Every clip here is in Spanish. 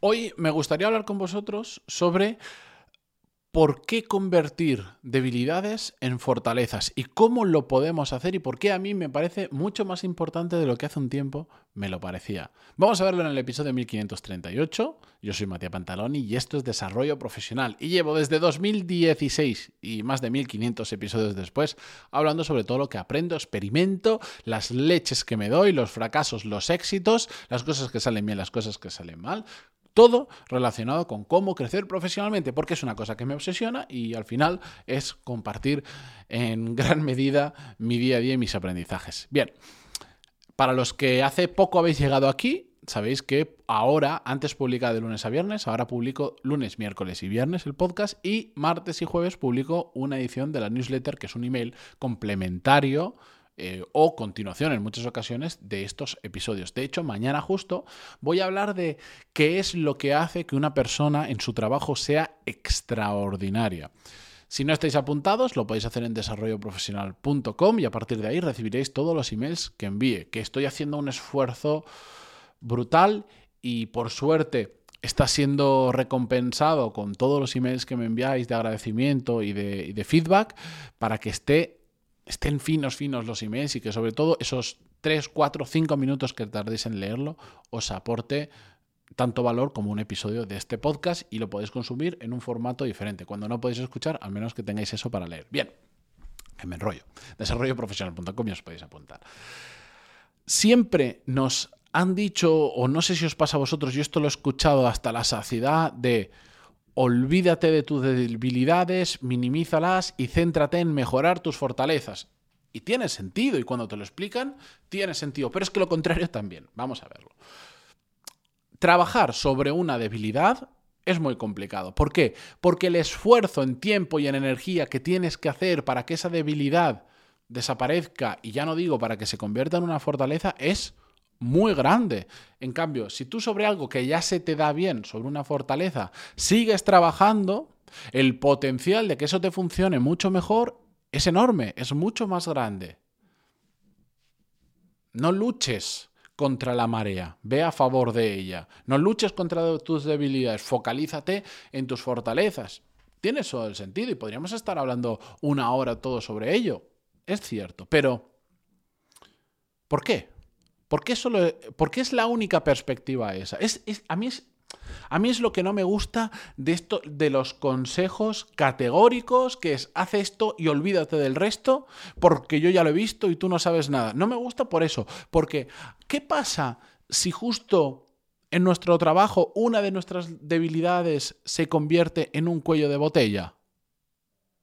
Hoy me gustaría hablar con vosotros sobre por qué convertir debilidades en fortalezas y cómo lo podemos hacer y por qué a mí me parece mucho más importante de lo que hace un tiempo me lo parecía. Vamos a verlo en el episodio 1538. Yo soy Matías Pantaloni y esto es Desarrollo Profesional y llevo desde 2016 y más de 1500 episodios después hablando sobre todo lo que aprendo, experimento, las leches que me doy, los fracasos, los éxitos, las cosas que salen bien, las cosas que salen mal, todo relacionado con cómo crecer profesionalmente, porque es una cosa que me obsesiona y al final es compartir en gran medida mi día a día y mis aprendizajes. Bien, para los que hace poco habéis llegado aquí, sabéis que ahora, antes publicaba de lunes a viernes, ahora publico lunes, miércoles y viernes el podcast y martes y jueves publico una edición de la newsletter, que es un email complementario eh, o continuación en muchas ocasiones de estos episodios. De hecho, mañana justo voy a hablar de qué es lo que hace que una persona en su trabajo sea extraordinaria. Si no estáis apuntados, lo podéis hacer en desarrolloprofesional.com y a partir de ahí recibiréis todos los emails que envíe, que estoy haciendo un esfuerzo brutal y por suerte está siendo recompensado con todos los emails que me enviáis de agradecimiento y de, y de feedback para que esté estén finos, finos los emails y que sobre todo esos 3, 4, 5 minutos que tardéis en leerlo os aporte tanto valor como un episodio de este podcast y lo podéis consumir en un formato diferente. Cuando no podéis escuchar, al menos que tengáis eso para leer. Bien, que me enrollo. Desarrolloprofesional.com y os podéis apuntar. Siempre nos han dicho, o no sé si os pasa a vosotros, yo esto lo he escuchado hasta la saciedad de Olvídate de tus debilidades, minimízalas y céntrate en mejorar tus fortalezas. Y tiene sentido, y cuando te lo explican, tiene sentido. Pero es que lo contrario también. Vamos a verlo. Trabajar sobre una debilidad es muy complicado. ¿Por qué? Porque el esfuerzo en tiempo y en energía que tienes que hacer para que esa debilidad desaparezca, y ya no digo para que se convierta en una fortaleza, es muy grande. En cambio, si tú sobre algo que ya se te da bien, sobre una fortaleza, sigues trabajando, el potencial de que eso te funcione mucho mejor es enorme, es mucho más grande. No luches contra la marea, ve a favor de ella. No luches contra tus debilidades, focalízate en tus fortalezas. Tiene eso el sentido y podríamos estar hablando una hora todo sobre ello. Es cierto, pero ¿por qué? ¿Por qué, solo, es la única perspectiva esa? Es, a, mí es, a mí es lo que no me gusta de, esto, de los consejos categóricos, que es haz esto y olvídate del resto, porque yo ya lo he visto y tú no sabes nada. No me gusta por eso, porque ¿qué pasa si justo en nuestro trabajo una de nuestras debilidades se convierte en un cuello de botella?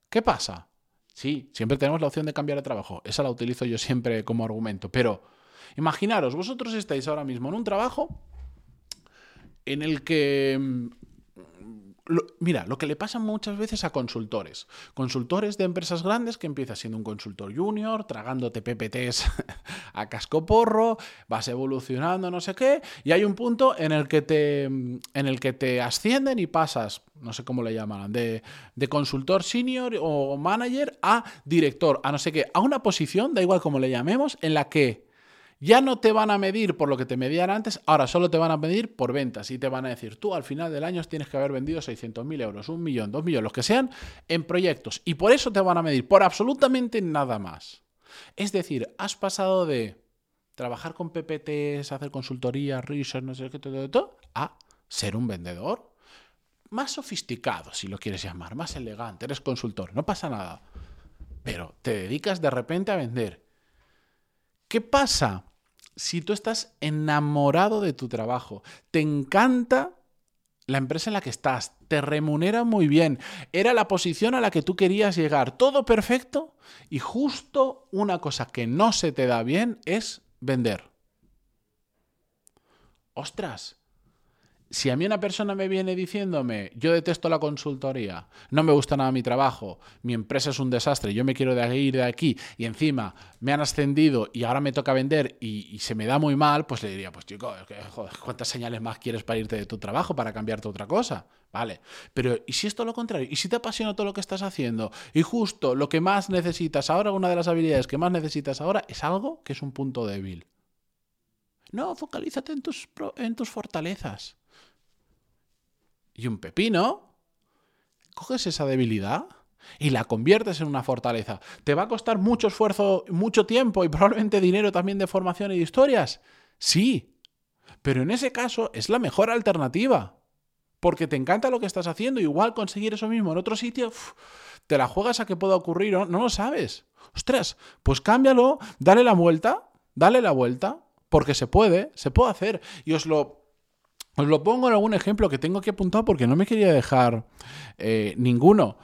¿Qué pasa? Sí, siempre tenemos la opción de cambiar de trabajo. Esa la utilizo yo siempre como argumento, pero Imaginaros, vosotros estáis ahora mismo en un trabajo en el que mm, mira, lo que le pasa muchas veces a consultores. Consultores de empresas grandes que empiezas siendo un consultor junior, tragándote PPTs a cascoporro, vas evolucionando, no sé qué, y hay un punto en el que te, en el que te ascienden y pasas, no sé cómo le llaman, de, de consultor senior o manager a director, a no sé qué, a una posición, da igual cómo le llamemos, en la que ya no te van a medir por lo que te medían antes, ahora solo te van a medir por ventas y te van a decir, tú al final del año tienes que haber vendido 600.000 euros, un millón, dos millones, los que sean, en proyectos. Y por eso te van a medir, por absolutamente nada más. Es decir, has pasado de trabajar con PPTs, hacer consultoría, research, no sé qué, todo, todo, a ser un vendedor más sofisticado, si lo quieres llamar, más elegante, eres consultor, no pasa nada. Pero te dedicas de repente a vender. ¿Qué pasa? Si tú estás enamorado de tu trabajo, te encanta la empresa en la que estás, te remunera muy bien, era la posición a la que tú querías llegar, todo perfecto y justo una cosa que no se te da bien es vender. Ostras, si a mí una persona me viene diciéndome, yo detesto la consultoría, no me gusta nada mi trabajo, mi empresa es un desastre, yo me quiero ir de aquí y encima me han ascendido y ahora me toca vender y, se me da muy mal, pues le diría, pues chico, ¿cuántas señales más quieres para irte de tu trabajo, para cambiarte otra cosa? Vale, pero ¿y si es lo contrario? ¿Y si te apasiona todo lo que estás haciendo? Y justo lo que más necesitas ahora, una de las habilidades que más necesitas ahora es algo que es un punto débil. No, focalízate en tus, en tus fortalezas. Y un pepino, coges esa debilidad y la conviertes en una fortaleza. ¿Te va a costar mucho esfuerzo, mucho tiempo y probablemente dinero también de formación y de historias? Sí, pero en ese caso es la mejor alternativa. Porque te encanta lo que estás haciendo, igual conseguir eso mismo en otro sitio, te la juegas a que pueda ocurrir, no, no lo sabes. Ostras, pues cámbialo, dale la vuelta, dale la vuelta, porque se puede, se puede hacer. Y os lo, os lo pongo en algún ejemplo que tengo que apuntar porque no me quería dejar eh, ninguno.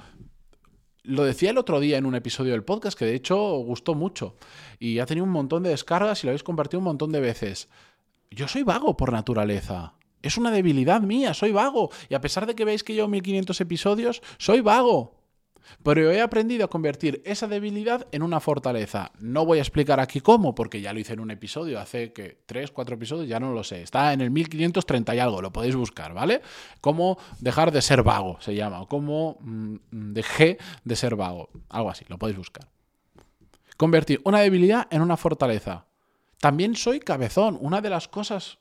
Lo decía el otro día en un episodio del podcast que de hecho gustó mucho y ha tenido un montón de descargas y lo habéis compartido un montón de veces. Yo soy vago por naturaleza. Es una debilidad mía, soy vago. Y a pesar de que veis que llevo 1500 episodios, soy vago. Pero he aprendido a convertir esa debilidad en una fortaleza. No voy a explicar aquí cómo, porque ya lo hice en un episodio, hace que tres, cuatro episodios, ya no lo sé. Está en el 1530 y algo, lo podéis buscar, ¿vale? Cómo dejar de ser vago, se llama, o cómo mm, dejé de ser vago, algo así, lo podéis buscar. Convertir una debilidad en una fortaleza. También soy cabezón. Una de las cosas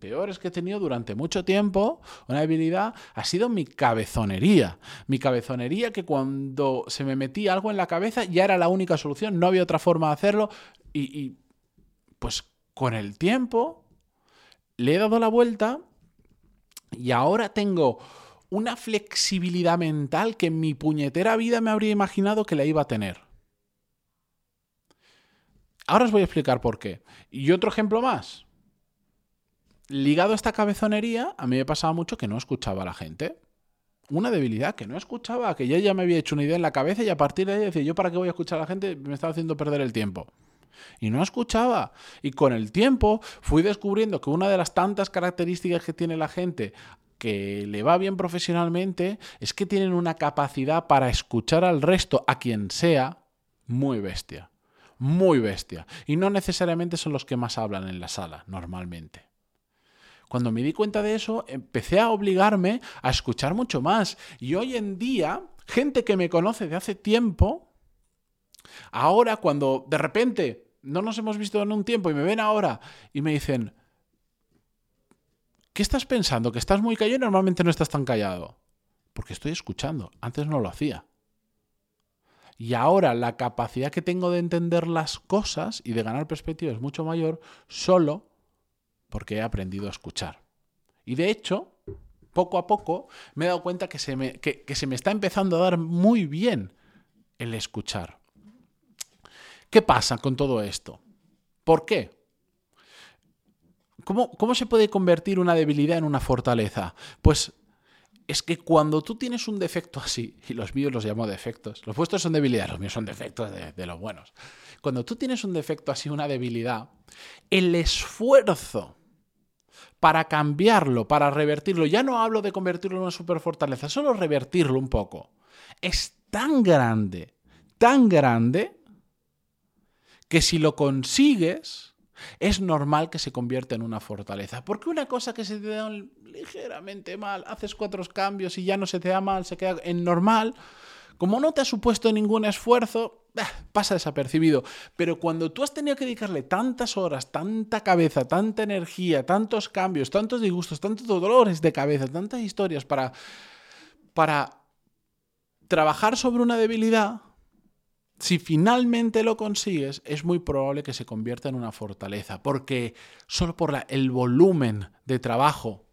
peores que he tenido durante mucho tiempo, una debilidad, ha sido mi cabezonería. Mi cabezonería que cuando se me metía algo en la cabeza ya era la única solución, no había otra forma de hacerlo y, y pues con el tiempo le he dado la vuelta y ahora tengo una flexibilidad mental que en mi puñetera vida me habría imaginado que la iba a tener. Ahora os voy a explicar por qué. Y otro ejemplo más ligado a esta cabezonería, a mí me pasaba mucho que no escuchaba a la gente. Una debilidad, que no escuchaba, que yo ya me había hecho una idea en la cabeza y a partir de ahí decía, ¿yo para qué voy a escuchar a la gente? Me estaba haciendo perder el tiempo. Y no escuchaba. Y con el tiempo fui descubriendo que una de las tantas características que tiene la gente que le va bien profesionalmente es que tienen una capacidad para escuchar al resto, a quien sea, muy bestia. Muy bestia. Y no necesariamente son los que más hablan en la sala, normalmente. Cuando me di cuenta de eso, empecé a obligarme a escuchar mucho más. Y hoy en día, gente que me conoce de hace tiempo, ahora cuando de repente no nos hemos visto en un tiempo y me ven ahora y me dicen, ¿qué estás pensando? ¿Que estás muy callado y normalmente no estás tan callado? Porque estoy escuchando. Antes no lo hacía. Y ahora la capacidad que tengo de entender las cosas y de ganar perspectiva es mucho mayor solo porque he aprendido a escuchar. Y de hecho, poco a poco me he dado cuenta que se me, que, se me está empezando a dar muy bien el escuchar. ¿Qué pasa con todo esto? ¿Por qué? ¿Cómo, ¿Cómo, se puede convertir una debilidad en una fortaleza? Pues es que cuando tú tienes un defecto así, y los míos los llamo defectos, los vuestros son debilidades, los míos son defectos de, de los buenos. Cuando tú tienes un defecto así, una debilidad, el esfuerzo para cambiarlo, para revertirlo. Ya no hablo de convertirlo en una superfortaleza, solo revertirlo un poco. Es tan grande, tan grande, que si lo consigues, es normal que se convierta en una fortaleza. Porque una cosa que se te da ligeramente mal, haces cuatro cambios y ya no se te da mal, se queda en normal, como no te ha supuesto ningún esfuerzo, pasa desapercibido. Pero cuando tú has tenido que dedicarle tantas horas, tanta cabeza, tanta energía, tantos cambios, tantos disgustos, tantos dolores de cabeza, tantas historias para, para trabajar sobre una debilidad, si finalmente lo consigues, es muy probable que se convierta en una fortaleza, porque solo por el volumen de trabajo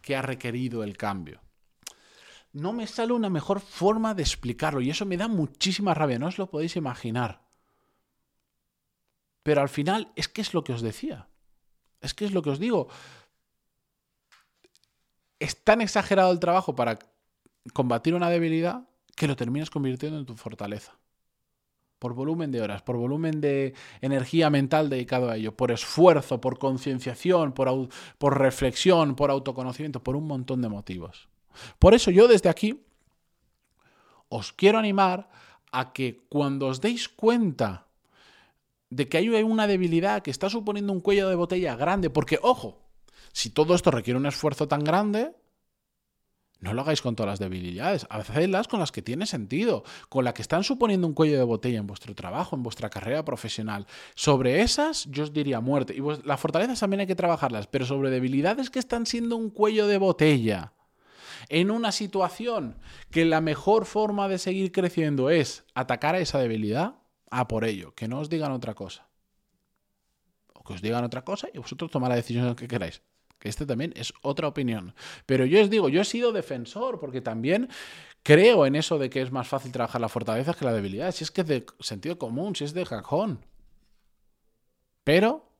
que ha requerido el cambio no me sale una mejor forma de explicarlo y eso me da muchísima rabia, no os lo podéis imaginar. Pero al final es que es lo que os decía. Es que es lo que os digo. Es tan exagerado el trabajo para combatir una debilidad que lo terminas convirtiendo en tu fortaleza. Por volumen de horas, por volumen de energía mental dedicado a ello, por esfuerzo, por concienciación, por, por reflexión, por autoconocimiento, por un montón de motivos. Por eso yo desde aquí os quiero animar a que cuando os deis cuenta de que hay una debilidad que está suponiendo un cuello de botella grande, porque ojo, si todo esto requiere un esfuerzo tan grande, no lo hagáis con todas las debilidades, hacedlas con las que tiene sentido, con las que están suponiendo un cuello de botella en vuestro trabajo, en vuestra carrera profesional. Sobre esas yo os diría muerte. Y las fortalezas también hay que trabajarlas, pero sobre debilidades que están siendo un cuello de botella en una situación que la mejor forma de seguir creciendo es atacar a esa debilidad, a por ello, que no os digan otra cosa. O que os digan otra cosa y vosotros tomad la decisión que queráis. Que este también es otra opinión. Pero yo os digo, yo he sido defensor porque también creo en eso de que es más fácil trabajar la fortaleza que la debilidad. Si es que es de sentido común, si es de cajón. Pero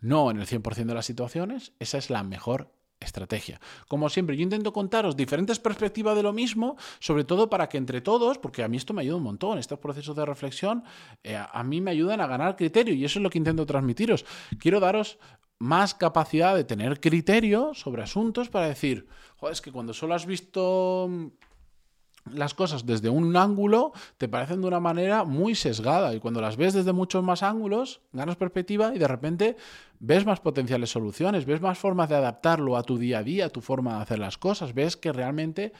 no en el 100% de las situaciones, esa es la mejor estrategia. Como siempre, yo intento contaros diferentes perspectivas de lo mismo, sobre todo para que entre todos, porque a mí esto me ayuda un montón, estos procesos de reflexión eh, a mí me ayudan a ganar criterio y eso es lo que intento transmitiros. Quiero daros más capacidad de tener criterio sobre asuntos para decir, joder, es que cuando solo has visto las cosas desde un ángulo te parecen de una manera muy sesgada y cuando las ves desde muchos más ángulos ganas perspectiva y de repente ves más potenciales soluciones, ves más formas de adaptarlo a tu día a día, a tu forma de hacer las cosas, ves que realmente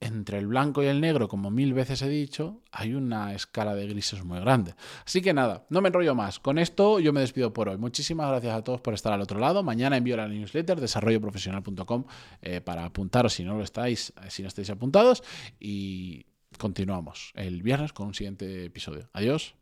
entre el blanco y el negro, como mil veces he dicho, hay una escala de grises muy grande. Así que nada, no me enrollo más. Con esto yo me despido por hoy. Muchísimas gracias a todos por estar al otro lado. Mañana envío la newsletter desarrolloprofesional.com eh, para apuntaros si no lo estáis, eh, si no estáis apuntados. Y continuamos el viernes con un siguiente episodio. Adiós.